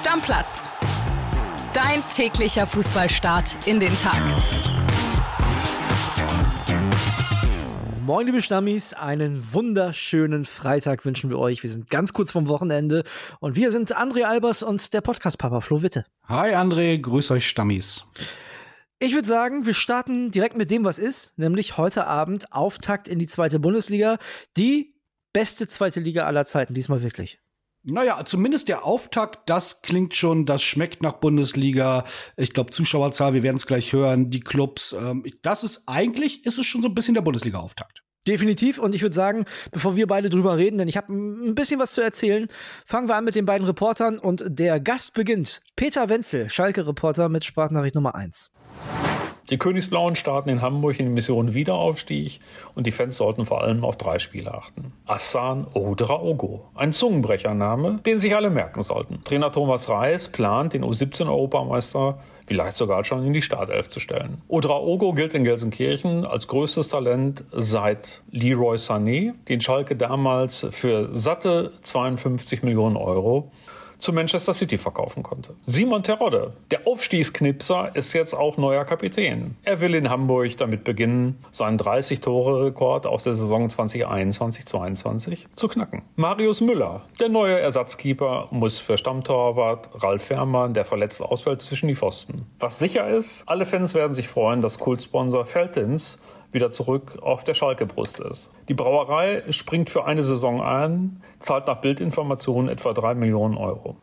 Stammplatz. Dein täglicher Fußballstart in den Tag. Moin, liebe Stammis, einen wunderschönen Freitag wünschen wir euch. Wir sind ganz kurz vom Wochenende und wir sind André Albers und der Podcast-Papa Flo Witte. Hi André, grüß euch Stammis. Ich würde sagen, wir starten direkt mit dem, was ist, nämlich heute Abend Auftakt in die zweite Bundesliga. Die beste zweite Liga aller Zeiten, diesmal wirklich. Naja, zumindest der Auftakt, das klingt schon, das schmeckt nach Bundesliga. Ich glaube, Zuschauerzahl, wir werden es gleich hören, die Clubs. Ähm, das ist eigentlich, ist es schon so ein bisschen der Bundesliga-Auftakt. Definitiv. Und ich würde sagen, bevor wir beide drüber reden, denn ich habe ein bisschen was zu erzählen, fangen wir an mit den beiden Reportern und der Gast beginnt. Peter Wenzel, Schalke-Reporter mit Sprachnachricht Nummer 1. Die Königsblauen starten in Hamburg in die Mission Wiederaufstieg und die Fans sollten vor allem auf drei Spiele achten. Assan Odraogo, ein Zungenbrechername, den sich alle merken sollten. Trainer Thomas Reis plant, den U17-Europameister vielleicht sogar schon in die Startelf zu stellen. Odraogo gilt in Gelsenkirchen als größtes Talent seit Leroy Sané, den Schalke damals für satte 52 Millionen Euro zu Manchester City verkaufen konnte. Simon Terodde, der Aufstiegsknipser, ist jetzt auch neuer Kapitän. Er will in Hamburg damit beginnen, seinen 30-Tore-Rekord aus der Saison 2021-22 zu knacken. Marius Müller, der neue Ersatzkeeper, muss für Stammtorwart Ralf Fährmann, der verletzt ausfällt, zwischen die Pfosten. Was sicher ist, alle Fans werden sich freuen, dass Kultsponsor Feltins wieder zurück auf der Schalke-Brust ist. Die Brauerei springt für eine Saison ein, zahlt nach Bildinformationen etwa drei Millionen Euro.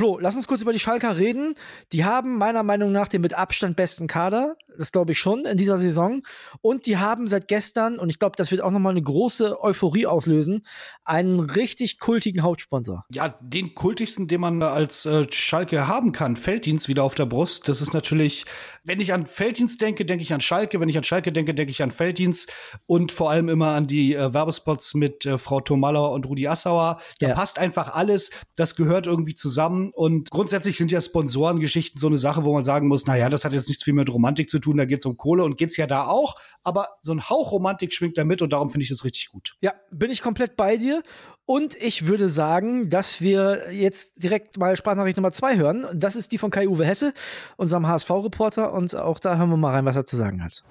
Flo, lass uns kurz über die Schalker reden. Die haben meiner Meinung nach den mit Abstand besten Kader. Das glaube ich schon in dieser Saison. Und die haben seit gestern, und ich glaube, das wird auch nochmal eine große Euphorie auslösen, einen richtig kultigen Hauptsponsor. Ja, den kultigsten, den man als äh, Schalke haben kann. Felddienst wieder auf der Brust. Das ist natürlich, wenn ich an Felddienst denke, denke ich an Schalke. Wenn ich an Schalke denke, denke ich an Felddienst. Und vor allem immer an die äh, Werbespots mit äh, Frau Thomallauer und Rudi Assauer. Da ja. passt einfach alles. Das gehört irgendwie zusammen. Und grundsätzlich sind ja Sponsorengeschichten so eine Sache, wo man sagen muss, na ja, das hat jetzt nichts viel mit Romantik zu tun, da geht es um Kohle und geht es ja da auch. Aber so ein Hauch Romantik schwingt da mit und darum finde ich das richtig gut. Ja, bin ich komplett bei dir. Und ich würde sagen, dass wir jetzt direkt mal Sprachnachricht Nummer zwei hören. Das ist die von Kai-Uwe Hesse, unserem HSV-Reporter. Und auch da hören wir mal rein, was er zu sagen hat.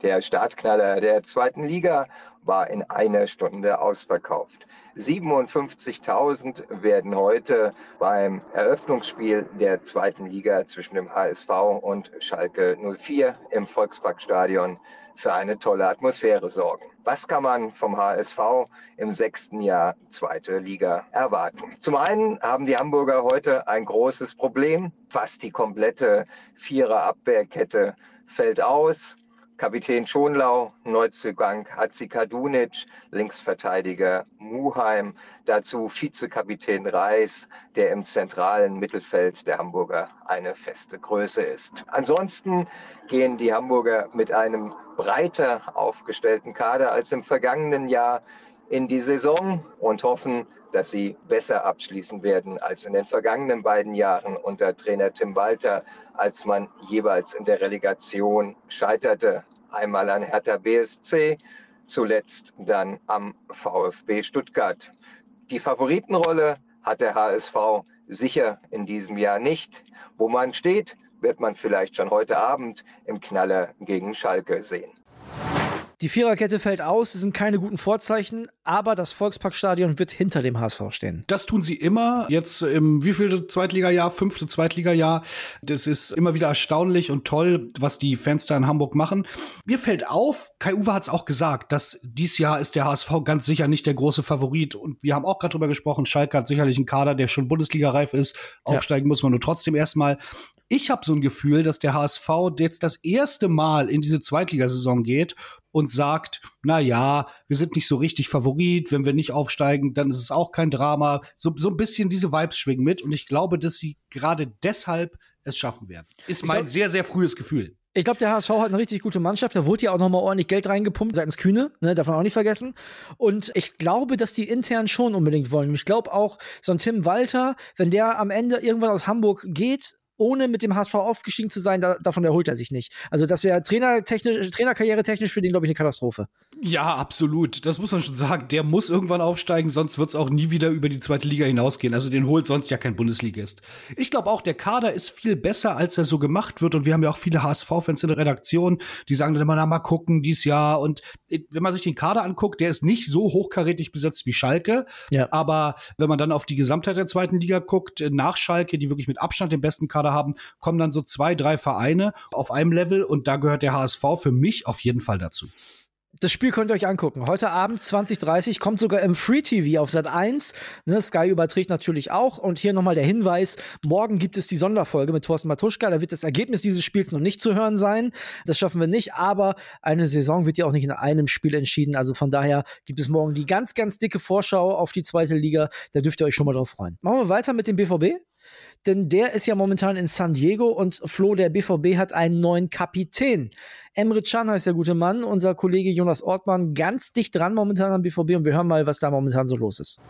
Der Startknaller der zweiten Liga war in einer Stunde ausverkauft. 57.000 werden heute beim Eröffnungsspiel der zweiten Liga zwischen dem HSV und Schalke 04 im Volksparkstadion für eine tolle Atmosphäre sorgen. Was kann man vom HSV im sechsten Jahr zweite Liga erwarten? Zum einen haben die Hamburger heute ein großes Problem. Fast die komplette Vierer-Abwehrkette fällt aus. Kapitän Schonlau, Neuzugang Hatzikadunic, Linksverteidiger Muheim, dazu Vizekapitän Reis, der im zentralen Mittelfeld der Hamburger eine feste Größe ist. Ansonsten gehen die Hamburger mit einem breiter aufgestellten Kader als im vergangenen Jahr in die Saison und hoffen, dass sie besser abschließen werden als in den vergangenen beiden Jahren unter Trainer Tim Walter, als man jeweils in der Relegation scheiterte. Einmal an Hertha BSC, zuletzt dann am VfB Stuttgart. Die Favoritenrolle hat der HSV sicher in diesem Jahr nicht. Wo man steht, wird man vielleicht schon heute Abend im Knaller gegen Schalke sehen. Die Viererkette fällt aus, es sind keine guten Vorzeichen, aber das Volksparkstadion wird hinter dem HSV stehen. Das tun sie immer. Jetzt im wievielte Zweitligajahr, fünfte Zweitligajahr. Das ist immer wieder erstaunlich und toll, was die Fans da in Hamburg machen. Mir fällt auf, Kai Uwe hat es auch gesagt, dass dies Jahr ist der HSV ganz sicher nicht der große Favorit. Und wir haben auch gerade drüber gesprochen, Schalke hat sicherlich einen Kader, der schon Bundesliga-reif ist. Aufsteigen ja. muss man nur trotzdem erstmal. Ich habe so ein Gefühl, dass der HSV jetzt das erste Mal in diese Zweitligasaison geht und sagt, na ja, wir sind nicht so richtig Favorit, wenn wir nicht aufsteigen, dann ist es auch kein Drama. So, so ein bisschen diese Vibes schwingen mit und ich glaube, dass sie gerade deshalb es schaffen werden. Ist mein glaub, sehr, sehr frühes Gefühl. Ich glaube, der HSV hat eine richtig gute Mannschaft. Da wurde ja auch nochmal ordentlich Geld reingepumpt seitens Kühne, ne, darf man auch nicht vergessen. Und ich glaube, dass die intern schon unbedingt wollen. Ich glaube auch, so ein Tim Walter, wenn der am Ende irgendwann aus Hamburg geht, ohne mit dem HSV aufgestiegen zu sein, da, davon erholt er sich nicht. Also das wäre trainertechnisch, Trainerkarriere technisch für den, glaube ich, eine Katastrophe. Ja, absolut. Das muss man schon sagen. Der muss irgendwann aufsteigen, sonst wird es auch nie wieder über die zweite Liga hinausgehen. Also den holt sonst ja kein Bundesligist. Ich glaube auch, der Kader ist viel besser, als er so gemacht wird. Und wir haben ja auch viele HSV-Fans in der Redaktion, die sagen dann immer, na mal gucken, dies Jahr. Und äh, wenn man sich den Kader anguckt, der ist nicht so hochkarätig besetzt wie Schalke. Ja. Aber wenn man dann auf die Gesamtheit der zweiten Liga guckt, äh, nach Schalke, die wirklich mit Abstand den besten Kader haben, kommen dann so zwei, drei Vereine auf einem Level. Und da gehört der HSV für mich auf jeden Fall dazu das Spiel könnt ihr euch angucken. Heute Abend 2030 kommt sogar im Free TV auf Sat 1. Ne, Sky überträgt natürlich auch. Und hier nochmal der Hinweis: Morgen gibt es die Sonderfolge mit Thorsten Matuschka. Da wird das Ergebnis dieses Spiels noch nicht zu hören sein. Das schaffen wir nicht. Aber eine Saison wird ja auch nicht in einem Spiel entschieden. Also von daher gibt es morgen die ganz, ganz dicke Vorschau auf die zweite Liga. Da dürft ihr euch schon mal drauf freuen. Machen wir weiter mit dem BVB denn der ist ja momentan in San Diego und Flo, der BVB hat einen neuen Kapitän. Emre Can heißt der gute Mann, unser Kollege Jonas Ortmann, ganz dicht dran momentan am BVB und wir hören mal, was da momentan so los ist.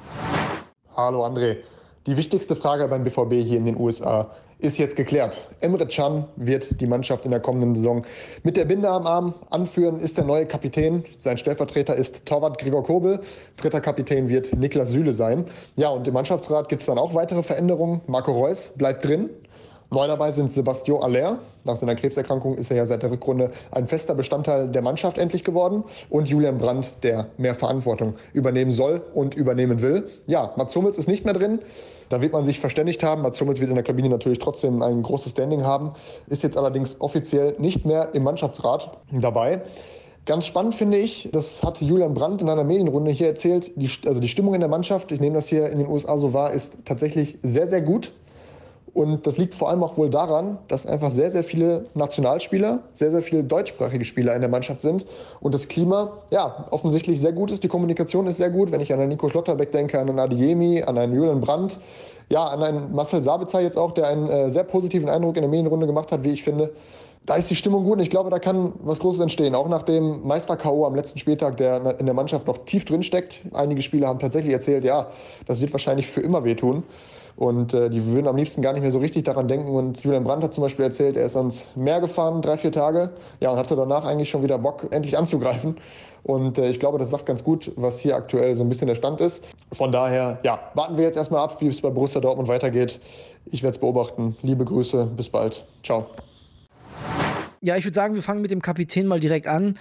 Hallo André. Die wichtigste Frage beim BVB hier in den USA ist jetzt geklärt. Emre Can wird die Mannschaft in der kommenden Saison mit der Binde am Arm anführen, ist der neue Kapitän. Sein Stellvertreter ist Torwart Gregor Kobel. Dritter Kapitän wird Niklas Süle sein. Ja, und im Mannschaftsrat gibt es dann auch weitere Veränderungen. Marco Reus bleibt drin. Neu dabei sind Sebastian Aller. Nach seiner Krebserkrankung ist er ja seit der Rückrunde ein fester Bestandteil der Mannschaft endlich geworden. Und Julian Brandt, der mehr Verantwortung übernehmen soll und übernehmen will. Ja, Mats Hummels ist nicht mehr drin. Da wird man sich verständigt haben. Mats Hummels wird in der Kabine natürlich trotzdem ein großes Standing haben, ist jetzt allerdings offiziell nicht mehr im Mannschaftsrat dabei. Ganz spannend finde ich, das hat Julian Brandt in einer Medienrunde hier erzählt, die, also die Stimmung in der Mannschaft, ich nehme das hier in den USA so wahr, ist tatsächlich sehr, sehr gut. Und das liegt vor allem auch wohl daran, dass einfach sehr, sehr viele Nationalspieler, sehr, sehr viele deutschsprachige Spieler in der Mannschaft sind und das Klima, ja, offensichtlich sehr gut ist. Die Kommunikation ist sehr gut. Wenn ich an einen Nico Schlotterbeck denke, an einen Adiemi, an einen Julian Brandt, ja, an einen Marcel Sabitzer jetzt auch, der einen äh, sehr positiven Eindruck in der Medienrunde gemacht hat, wie ich finde. Da ist die Stimmung gut und ich glaube, da kann was Großes entstehen. Auch nach dem Meister-K.O. am letzten Spieltag, der in der Mannschaft noch tief drin steckt. Einige Spieler haben tatsächlich erzählt, ja, das wird wahrscheinlich für immer wehtun. Und äh, die würden am liebsten gar nicht mehr so richtig daran denken. Und Julian Brandt hat zum Beispiel erzählt, er ist ans Meer gefahren, drei, vier Tage. Ja, und hatte danach eigentlich schon wieder Bock, endlich anzugreifen. Und äh, ich glaube, das sagt ganz gut, was hier aktuell so ein bisschen der Stand ist. Von daher, ja, warten wir jetzt erstmal ab, wie es bei Borussia Dortmund weitergeht. Ich werde es beobachten. Liebe Grüße, bis bald. Ciao. Ja, ich würde sagen, wir fangen mit dem Kapitän mal direkt an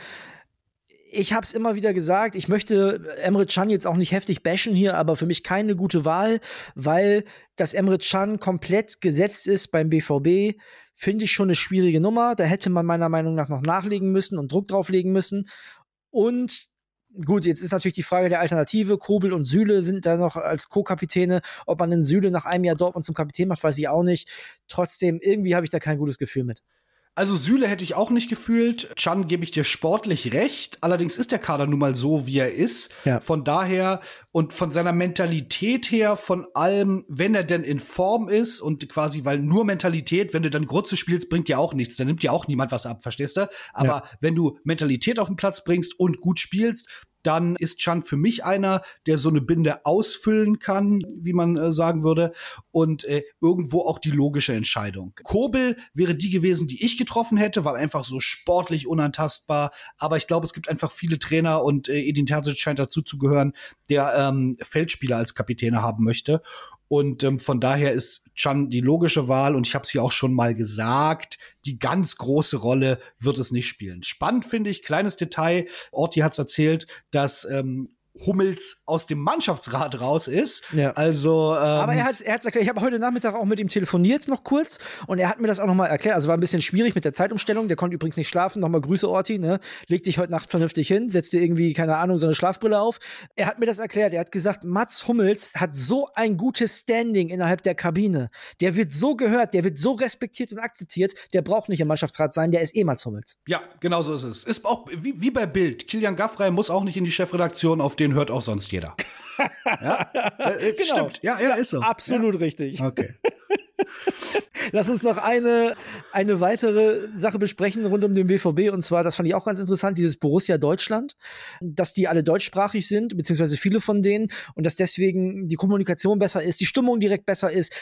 ich habe es immer wieder gesagt, ich möchte Emre Can jetzt auch nicht heftig bashen hier, aber für mich keine gute Wahl, weil das Emre Can komplett gesetzt ist beim BVB, finde ich schon eine schwierige Nummer. Da hätte man meiner Meinung nach noch nachlegen müssen und Druck drauflegen müssen. Und gut, jetzt ist natürlich die Frage der Alternative. Kobel und Süle sind da noch als Co-Kapitäne. Ob man den Süle nach einem Jahr Dortmund zum Kapitän macht, weiß ich auch nicht. Trotzdem, irgendwie habe ich da kein gutes Gefühl mit. Also Süle hätte ich auch nicht gefühlt. Chan gebe ich dir sportlich recht. Allerdings ist der Kader nun mal so, wie er ist. Ja. Von daher und von seiner Mentalität her, von allem, wenn er denn in Form ist und quasi, weil nur Mentalität, wenn du dann Grütze spielst, bringt dir auch nichts. Dann nimmt dir auch niemand was ab, verstehst du? Aber ja. wenn du Mentalität auf den Platz bringst und gut spielst, dann ist Chan für mich einer, der so eine Binde ausfüllen kann, wie man äh, sagen würde, und äh, irgendwo auch die logische Entscheidung. Kobel wäre die gewesen, die ich getroffen hätte, weil einfach so sportlich unantastbar. Aber ich glaube, es gibt einfach viele Trainer und äh, Edin Terzic scheint dazu zu gehören, der ähm, Feldspieler als Kapitäne haben möchte. Und ähm, von daher ist Chan die logische Wahl. Und ich habe es hier auch schon mal gesagt, die ganz große Rolle wird es nicht spielen. Spannend finde ich, kleines Detail, Orti hat es erzählt, dass ähm, Hummels aus dem Mannschaftsrat raus ist. Ja. Also, ähm, aber er hat er hat's erklärt. Ich habe heute Nachmittag auch mit ihm telefoniert noch kurz und er hat mir das auch noch mal erklärt. Also war ein bisschen schwierig mit der Zeitumstellung. Der konnte übrigens nicht schlafen. Nochmal Grüße Orti. Ne, leg dich heute Nacht vernünftig hin, setz dir irgendwie keine Ahnung so eine Schlafbrille auf. Er hat mir das erklärt. Er hat gesagt, Mats Hummels hat so ein gutes Standing innerhalb der Kabine. Der wird so gehört, der wird so respektiert und akzeptiert. Der braucht nicht im Mannschaftsrat sein. Der ist eh Mats Hummels. Ja, genau so ist es. Ist auch wie, wie bei Bild. Kilian Gaffrey muss auch nicht in die Chefredaktion auf den den hört auch sonst jeder. ja, äh, genau. stimmt. Ja, ja, ist so. Absolut ja. richtig. Okay. Lass uns noch eine, eine weitere Sache besprechen rund um den BVB. Und zwar, das fand ich auch ganz interessant, dieses Borussia Deutschland, dass die alle deutschsprachig sind, beziehungsweise viele von denen, und dass deswegen die Kommunikation besser ist, die Stimmung direkt besser ist.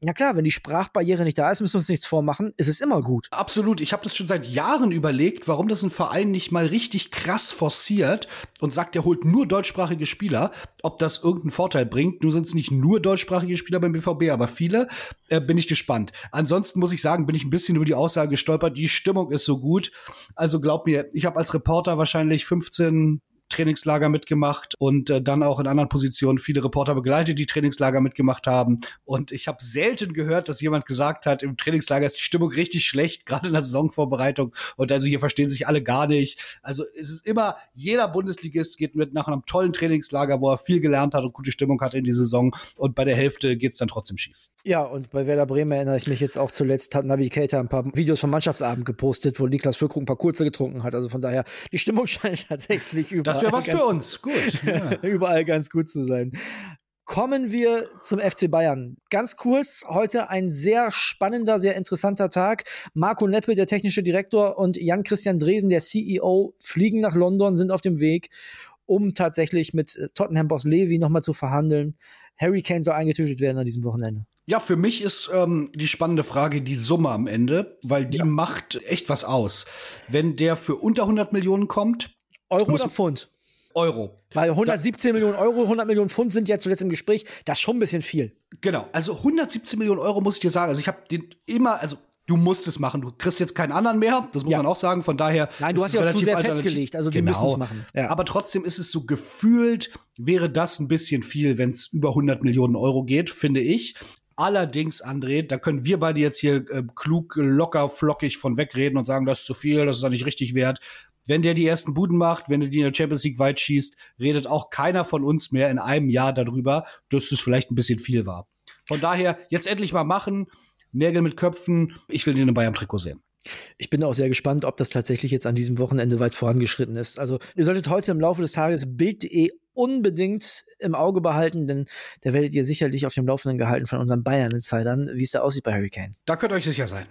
Ja klar, wenn die Sprachbarriere nicht da ist, müssen wir uns nichts vormachen, ist es immer gut. Absolut. Ich habe das schon seit Jahren überlegt, warum das ein Verein nicht mal richtig krass forciert und sagt, er holt nur deutschsprachige Spieler, ob das irgendeinen Vorteil bringt. Nur sind es nicht nur deutschsprachige Spieler beim BVB, aber viele. Äh, bin ich gespannt. Ansonsten muss ich sagen, bin ich ein bisschen über die Aussage gestolpert, die Stimmung ist so gut. Also glaub mir, ich habe als Reporter wahrscheinlich 15 Trainingslager mitgemacht und äh, dann auch in anderen Positionen viele Reporter begleitet, die Trainingslager mitgemacht haben. Und ich habe selten gehört, dass jemand gesagt hat, im Trainingslager ist die Stimmung richtig schlecht, gerade in der Saisonvorbereitung. Und also hier verstehen sich alle gar nicht. Also es ist immer, jeder Bundesligist geht mit nach einem tollen Trainingslager, wo er viel gelernt hat und gute Stimmung hatte in die Saison. Und bei der Hälfte geht's dann trotzdem schief. Ja, und bei Werder Bremen erinnere ich mich jetzt auch zuletzt, hat Navigator ein paar Videos vom Mannschaftsabend gepostet, wo Niklas Füllkrug ein paar kurze getrunken hat. Also von daher, die Stimmung scheint tatsächlich. Das wäre was für uns. Gut. Ja. überall ganz gut zu sein. Kommen wir zum FC Bayern. Ganz kurz, heute ein sehr spannender, sehr interessanter Tag. Marco Neppe, der technische Direktor, und Jan-Christian Dresen, der CEO, fliegen nach London, sind auf dem Weg, um tatsächlich mit Tottenham-Boss Levi nochmal zu verhandeln. Harry Kane soll eingetötet werden an diesem Wochenende. Ja, für mich ist ähm, die spannende Frage die Summe am Ende, weil die ja. macht echt was aus. Wenn der für unter 100 Millionen kommt. Euro oder Pfund? Euro. Weil 117 da, Millionen Euro, 100 Millionen Pfund sind ja zuletzt im Gespräch. Das ist schon ein bisschen viel. Genau. Also 117 Millionen Euro muss ich dir sagen. Also ich habe den immer, also du musst es machen. Du kriegst jetzt keinen anderen mehr. Das muss ja. man auch sagen. Von daher. Nein, du hast ja auch zu sehr festgelegt. Also die genau. müssen es machen. Ja. Aber trotzdem ist es so gefühlt, wäre das ein bisschen viel, wenn es über 100 Millionen Euro geht, finde ich. Allerdings, André, da können wir beide jetzt hier äh, klug, locker, flockig von wegreden und sagen, das ist zu viel, das ist doch nicht richtig wert wenn der die ersten Buden macht, wenn er die in der Champions League weit schießt, redet auch keiner von uns mehr in einem Jahr darüber, dass es vielleicht ein bisschen viel war. Von daher, jetzt endlich mal machen, Nägel mit Köpfen. Ich will den in Bayern-Trikot sehen. Ich bin auch sehr gespannt, ob das tatsächlich jetzt an diesem Wochenende weit vorangeschritten ist. Also, ihr solltet heute im Laufe des Tages Bild.de unbedingt im Auge behalten, denn da werdet ihr sicherlich auf dem Laufenden gehalten von unseren Bayern-Insidern, wie es da aussieht bei Hurricane. Da könnt ihr euch sicher sein.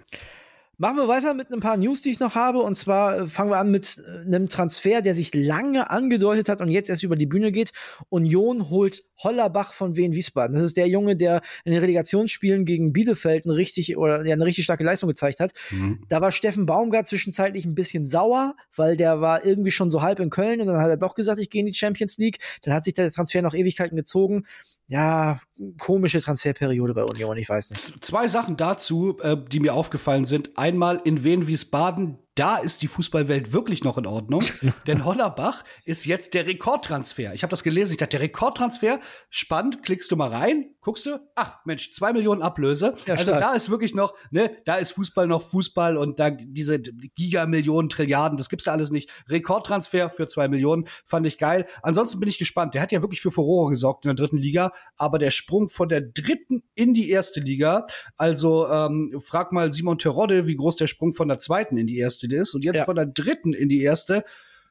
Machen wir weiter mit ein paar News, die ich noch habe. Und zwar äh, fangen wir an mit äh, einem Transfer, der sich lange angedeutet hat und jetzt erst über die Bühne geht. Union holt Hollerbach von Wien Wiesbaden. Das ist der Junge, der in den Relegationsspielen gegen Bielefeld eine richtig oder ja, eine richtig starke Leistung gezeigt hat. Mhm. Da war Steffen Baumgart zwischenzeitlich ein bisschen sauer, weil der war irgendwie schon so halb in Köln und dann hat er doch gesagt, ich gehe in die Champions League. Dann hat sich der Transfer noch Ewigkeiten gezogen ja, komische Transferperiode bei Union, ich weiß nicht. Zwei Sachen dazu, äh, die mir aufgefallen sind. Einmal in Wien Wiesbaden da ist die Fußballwelt wirklich noch in Ordnung. denn Hollerbach ist jetzt der Rekordtransfer. Ich habe das gelesen, ich dachte, der Rekordtransfer, spannend, klickst du mal rein, guckst du, ach Mensch, zwei Millionen Ablöse. Ja, also da ist wirklich noch, ne, da ist Fußball noch Fußball und da diese Gigamillionen, Trilliarden, das gibt's da alles nicht. Rekordtransfer für zwei Millionen, fand ich geil. Ansonsten bin ich gespannt. Der hat ja wirklich für Furore gesorgt in der dritten Liga, aber der Sprung von der dritten in die erste Liga, also ähm, frag mal Simon Terodde, wie groß der Sprung von der zweiten in die erste erste ist und jetzt ja. von der dritten in die erste.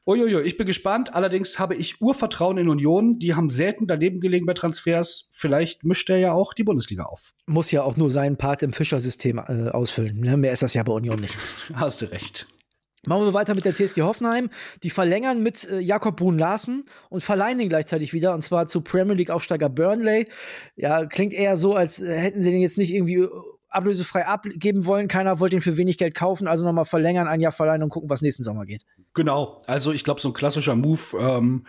Uiuiui, ich bin gespannt. Allerdings habe ich Urvertrauen in Union. Die haben selten daneben gelegen bei Transfers. Vielleicht mischt er ja auch die Bundesliga auf. Muss ja auch nur seinen Part im Fischersystem äh, ausfüllen. Ne? Mehr ist das ja bei Union nicht. Hast du recht. Machen wir weiter mit der TSG Hoffenheim. Die verlängern mit äh, Jakob Brun Larsen und verleihen ihn gleichzeitig wieder, und zwar zu Premier League Aufsteiger Burnley. Ja, klingt eher so, als äh, hätten sie den jetzt nicht irgendwie ablösefrei abgeben wollen. Keiner wollte ihn für wenig Geld kaufen, also nochmal verlängern, ein Jahr verleihen und gucken, was nächsten Sommer geht. Genau, also ich glaube, so ein klassischer Move. Ähm,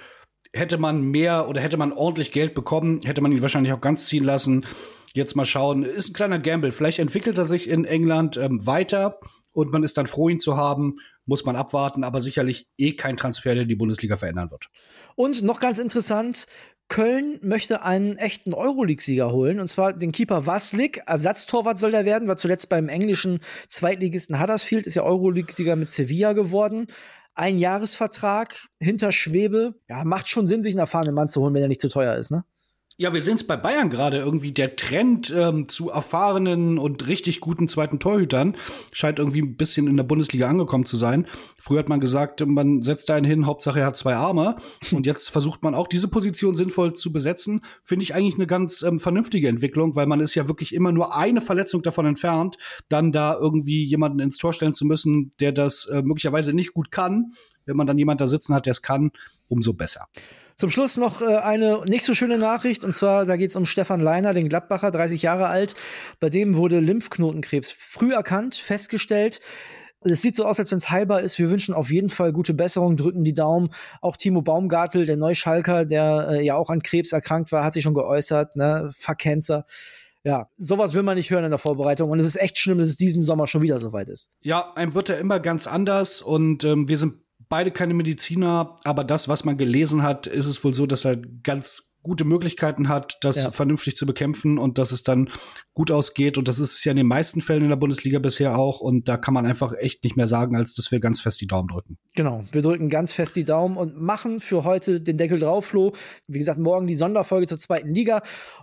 hätte man mehr oder hätte man ordentlich Geld bekommen, hätte man ihn wahrscheinlich auch ganz ziehen lassen. Jetzt mal schauen, ist ein kleiner Gamble. Vielleicht entwickelt er sich in England ähm, weiter und man ist dann froh, ihn zu haben. Muss man abwarten, aber sicherlich eh kein Transfer, der die Bundesliga verändern wird. Und noch ganz interessant, Köln möchte einen echten Euroleague-Sieger holen, und zwar den Keeper Waslik. Ersatztorwart soll der werden, war zuletzt beim englischen Zweitligisten Huddersfield, ist ja Euroleague-Sieger mit Sevilla geworden. Ein Jahresvertrag hinter Schwebe. Ja, macht schon Sinn, sich einen erfahrenen Mann zu holen, wenn er nicht zu teuer ist, ne? Ja, wir sehen es bei Bayern gerade irgendwie. Der Trend ähm, zu erfahrenen und richtig guten zweiten Torhütern scheint irgendwie ein bisschen in der Bundesliga angekommen zu sein. Früher hat man gesagt, man setzt einen hin, Hauptsache er hat zwei Arme. Und jetzt versucht man auch diese Position sinnvoll zu besetzen. Finde ich eigentlich eine ganz ähm, vernünftige Entwicklung, weil man ist ja wirklich immer nur eine Verletzung davon entfernt, dann da irgendwie jemanden ins Tor stellen zu müssen, der das äh, möglicherweise nicht gut kann wenn man dann jemand da sitzen hat, der es kann, umso besser. Zum Schluss noch äh, eine nicht so schöne Nachricht, und zwar, da geht es um Stefan Leiner, den Gladbacher, 30 Jahre alt. Bei dem wurde Lymphknotenkrebs früh erkannt, festgestellt. Es sieht so aus, als wenn es heilbar ist. Wir wünschen auf jeden Fall gute Besserung, drücken die Daumen. Auch Timo Baumgartel, der Neuschalker, der äh, ja auch an Krebs erkrankt war, hat sich schon geäußert, ne? Fuck Cancer. Ja, sowas will man nicht hören in der Vorbereitung. Und es ist echt schlimm, dass es diesen Sommer schon wieder soweit ist. Ja, einem wird er immer ganz anders und ähm, wir sind beide keine Mediziner, aber das, was man gelesen hat, ist es wohl so, dass er ganz gute Möglichkeiten hat, das ja. vernünftig zu bekämpfen und dass es dann gut ausgeht. Und das ist es ja in den meisten Fällen in der Bundesliga bisher auch. Und da kann man einfach echt nicht mehr sagen, als dass wir ganz fest die Daumen drücken. Genau, wir drücken ganz fest die Daumen und machen für heute den Deckel drauf, Flo. Wie gesagt, morgen die Sonderfolge zur zweiten Liga.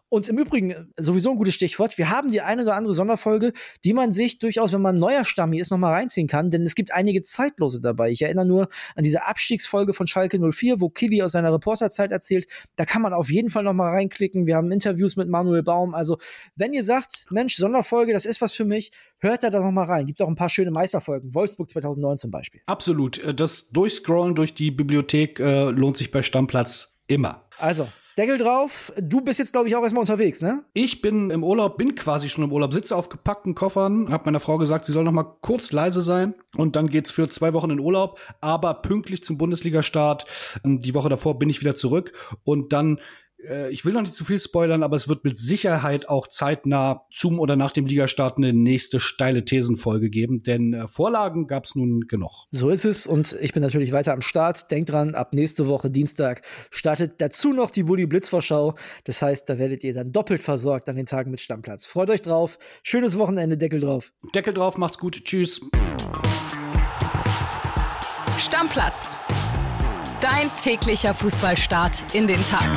Und im Übrigen, sowieso ein gutes Stichwort, wir haben die eine oder andere Sonderfolge, die man sich durchaus, wenn man neuer Stammi ist, nochmal reinziehen kann, denn es gibt einige Zeitlose dabei. Ich erinnere nur an diese Abstiegsfolge von Schalke 04, wo Killy aus seiner Reporterzeit erzählt. Da kann man auf jeden Fall noch mal reinklicken. Wir haben Interviews mit Manuel Baum. Also, wenn ihr sagt, Mensch, Sonderfolge, das ist was für mich, hört da doch noch mal rein. Gibt auch ein paar schöne Meisterfolgen. Wolfsburg 2009 zum Beispiel. Absolut. Äh, das Durchscrollen durch die Bibliothek äh, lohnt sich bei Stammplatz immer. Also, Deckel drauf. Du bist jetzt, glaube ich, auch erstmal unterwegs, ne? Ich bin im Urlaub, bin quasi schon im Urlaub, sitze auf gepackten Koffern, habe meiner Frau gesagt, sie soll noch mal kurz leise sein und dann geht's für zwei Wochen in Urlaub, aber pünktlich zum Bundesliga-Start. Ähm, die Woche davor bin ich wieder zurück und dann äh, ich will noch nicht zu viel spoilern, aber es wird mit Sicherheit auch zeitnah zum oder nach dem Ligastart eine nächste steile Thesenfolge geben, denn äh, Vorlagen gab es nun genug. So ist es und ich bin natürlich weiter am Start. Denkt dran, ab nächste Woche Dienstag startet dazu noch die Bully Blitzvorschau. Das heißt, da werdet ihr dann doppelt versorgt an den Tagen mit Stammplatz. Freut euch drauf. Schönes Wochenende, Deckel drauf. Deckel drauf, macht's gut. Tschüss. Stammplatz. Dein täglicher Fußballstart in den Tag.